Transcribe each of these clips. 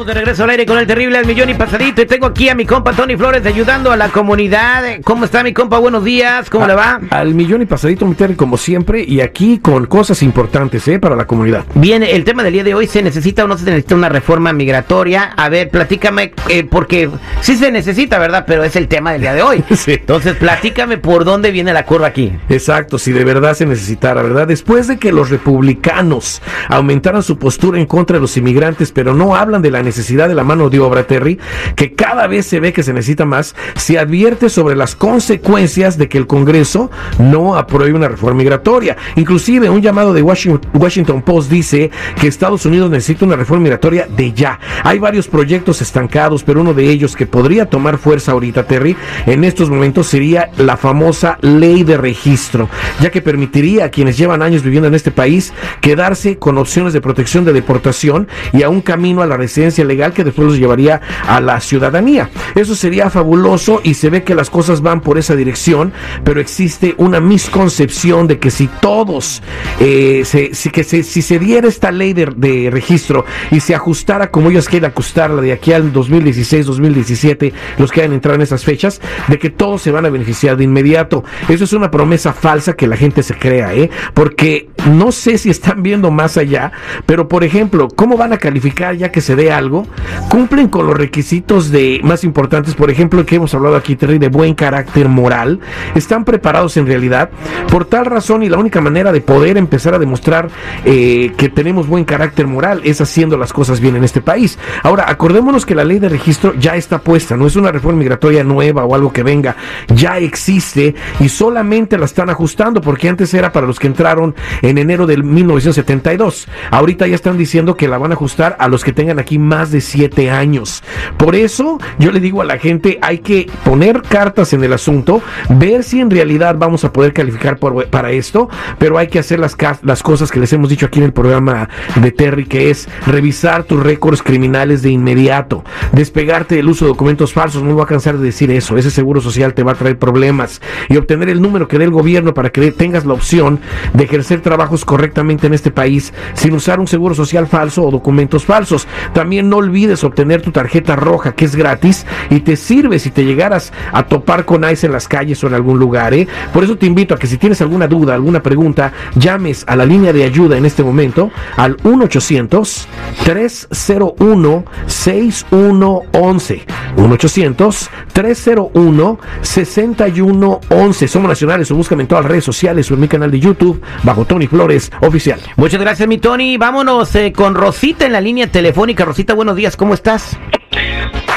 Estamos de regreso al aire con el terrible al millón y pasadito. Y tengo aquí a mi compa Tony Flores ayudando a la comunidad. ¿Cómo está mi compa? Buenos días. ¿Cómo le va? Al millón y pasadito, mi Terry, como siempre. Y aquí con cosas importantes, ¿eh? Para la comunidad. Bien, el tema del día de hoy, ¿se necesita o no se necesita una reforma migratoria? A ver, platícame, eh, porque sí se necesita, ¿verdad? Pero es el tema del día de hoy. Sí. Entonces, platícame por dónde viene la curva aquí. Exacto, si de verdad se necesitara, ¿verdad? Después de que los republicanos aumentaran su postura en contra de los inmigrantes, pero no hablan de la necesidad de la mano de obra, Terry, que cada vez se ve que se necesita más, se advierte sobre las consecuencias de que el Congreso no apruebe una reforma migratoria. Inclusive un llamado de Washington Post dice que Estados Unidos necesita una reforma migratoria de ya. Hay varios proyectos estancados, pero uno de ellos que podría tomar fuerza ahorita, Terry, en estos momentos sería la famosa ley de registro, ya que permitiría a quienes llevan años viviendo en este país quedarse con opciones de protección de deportación y a un camino a la residencia legal que después los llevaría a la ciudadanía. Eso sería fabuloso y se ve que las cosas van por esa dirección, pero existe una misconcepción de que si todos, eh, si, que se, si se diera esta ley de, de registro y se ajustara como ellos quieren ajustarla de aquí al 2016, 2017, los que hayan entrado en esas fechas, de que todos se van a beneficiar de inmediato. Eso es una promesa falsa que la gente se crea, ¿eh? Porque no sé si están viendo más allá, pero por ejemplo, ¿cómo van a calificar ya que se dé algo? Cumplen con los requisitos de más importantes, por ejemplo, que hemos hablado aquí, Terry, de buen carácter moral. Están preparados en realidad. Por tal razón y la única manera de poder empezar a demostrar eh, que tenemos buen carácter moral es haciendo las cosas bien en este país. Ahora, acordémonos que la ley de registro ya está puesta, no es una reforma migratoria nueva o algo que venga, ya existe y solamente la están ajustando porque antes era para los que entraron en enero del 1972. Ahorita ya están diciendo que la van a ajustar a los que tengan aquí más de 7 años. Por eso yo le digo a la gente, hay que poner cartas en el asunto, ver si en realidad vamos a poder calificar por, para esto, pero hay que hacer las, las cosas que les hemos dicho aquí en el programa de Terry, que es revisar tus récords criminales de inmediato, despegarte del uso de documentos falsos, no me voy a cansar de decir eso, ese seguro social te va a traer problemas y obtener el número que dé el gobierno para que tengas la opción de ejercer trabajos correctamente en este país sin usar un seguro social falso o documentos falsos. También no olvides obtener tu tarjeta roja que es gratis y te sirve si te llegaras a topar con ICE en las calles o en algún lugar. ¿eh? Por eso te invito a que si tienes alguna duda, alguna pregunta, llames a la línea de ayuda en este momento al 1-800-301-6111. 1-800-301-6111. Somos nacionales o búscame en todas las redes sociales o en mi canal de YouTube bajo Tony Flores Oficial. Muchas gracias, mi Tony. Vámonos eh, con Rosita en la línea telefónica. Rosita, buenos días, ¿cómo estás?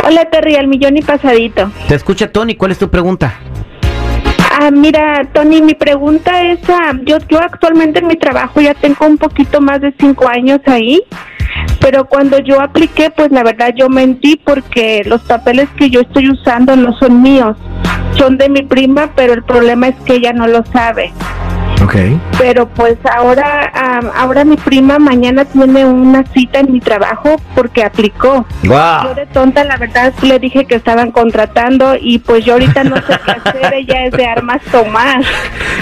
Hola, Terry, al millón y pasadito. Te escucha Tony, ¿cuál es tu pregunta? Ah, mira, Tony, mi pregunta es, ah, yo, yo actualmente en mi trabajo ya tengo un poquito más de cinco años ahí, pero cuando yo apliqué, pues la verdad yo mentí porque los papeles que yo estoy usando no son míos, son de mi prima, pero el problema es que ella no lo sabe. Okay. Pero pues ahora, um, ahora mi prima mañana tiene una cita en mi trabajo porque aplicó. Wow. Yo de tonta, la verdad, le dije que estaban contratando y pues yo ahorita no sé qué hacer, ella es de armas tomar.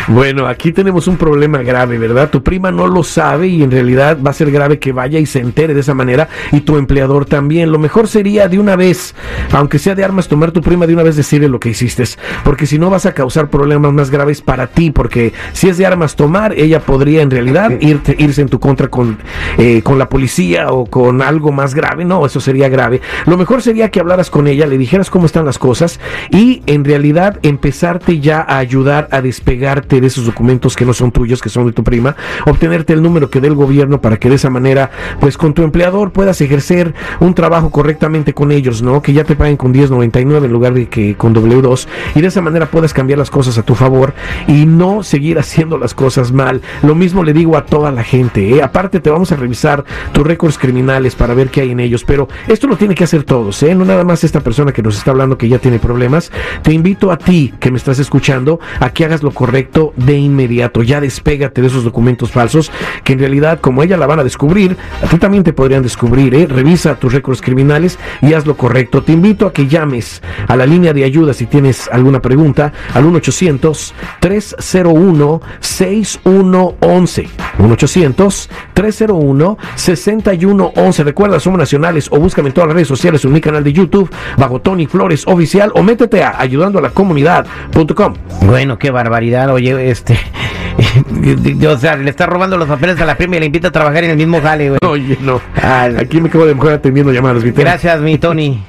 Bueno, aquí tenemos un problema grave, ¿verdad? Tu prima no lo sabe y en realidad va a ser grave que vaya y se entere de esa manera y tu empleador también. Lo mejor sería de una vez, aunque sea de armas tomar tu prima, de una vez decirle lo que hiciste, porque si no vas a causar problemas más graves para ti, porque si es de armas tomar, ella podría en realidad irte, irse en tu contra con, eh, con la policía o con algo más grave. No, eso sería grave. Lo mejor sería que hablaras con ella, le dijeras cómo están las cosas y en realidad empezarte ya a ayudar a despegarte de esos documentos que no son tuyos, que son de tu prima, obtenerte el número que dé el gobierno para que de esa manera, pues con tu empleador puedas ejercer un trabajo correctamente con ellos, ¿no? Que ya te paguen con 10.99 en lugar de que con W2 y de esa manera puedas cambiar las cosas a tu favor y no seguir haciendo las cosas mal. Lo mismo le digo a toda la gente, ¿eh? aparte te vamos a revisar tus récords criminales para ver qué hay en ellos, pero esto lo tiene que hacer todos, ¿eh? no nada más esta persona que nos está hablando que ya tiene problemas. Te invito a ti que me estás escuchando a que hagas lo correcto de inmediato, ya despégate de esos documentos falsos que en realidad como ella la van a descubrir, a ti también te podrían descubrir, ¿eh? revisa tus récords criminales y haz lo correcto. Te invito a que llames a la línea de ayuda si tienes alguna pregunta al 1 800 301 6111. 1-800-301-6111. Recuerda, somos nacionales o búscame en todas las redes sociales en mi canal de YouTube bajo Tony Flores Oficial o métete a ayudando a la comunidad.com. Bueno, qué barbaridad. Oye, este. o sea, le está robando los papeles a la prima y le invita a trabajar en el mismo jale, güey. Oye, no. Aquí me quedo de mejor atendiendo llamadas. Gracias, mi Tony.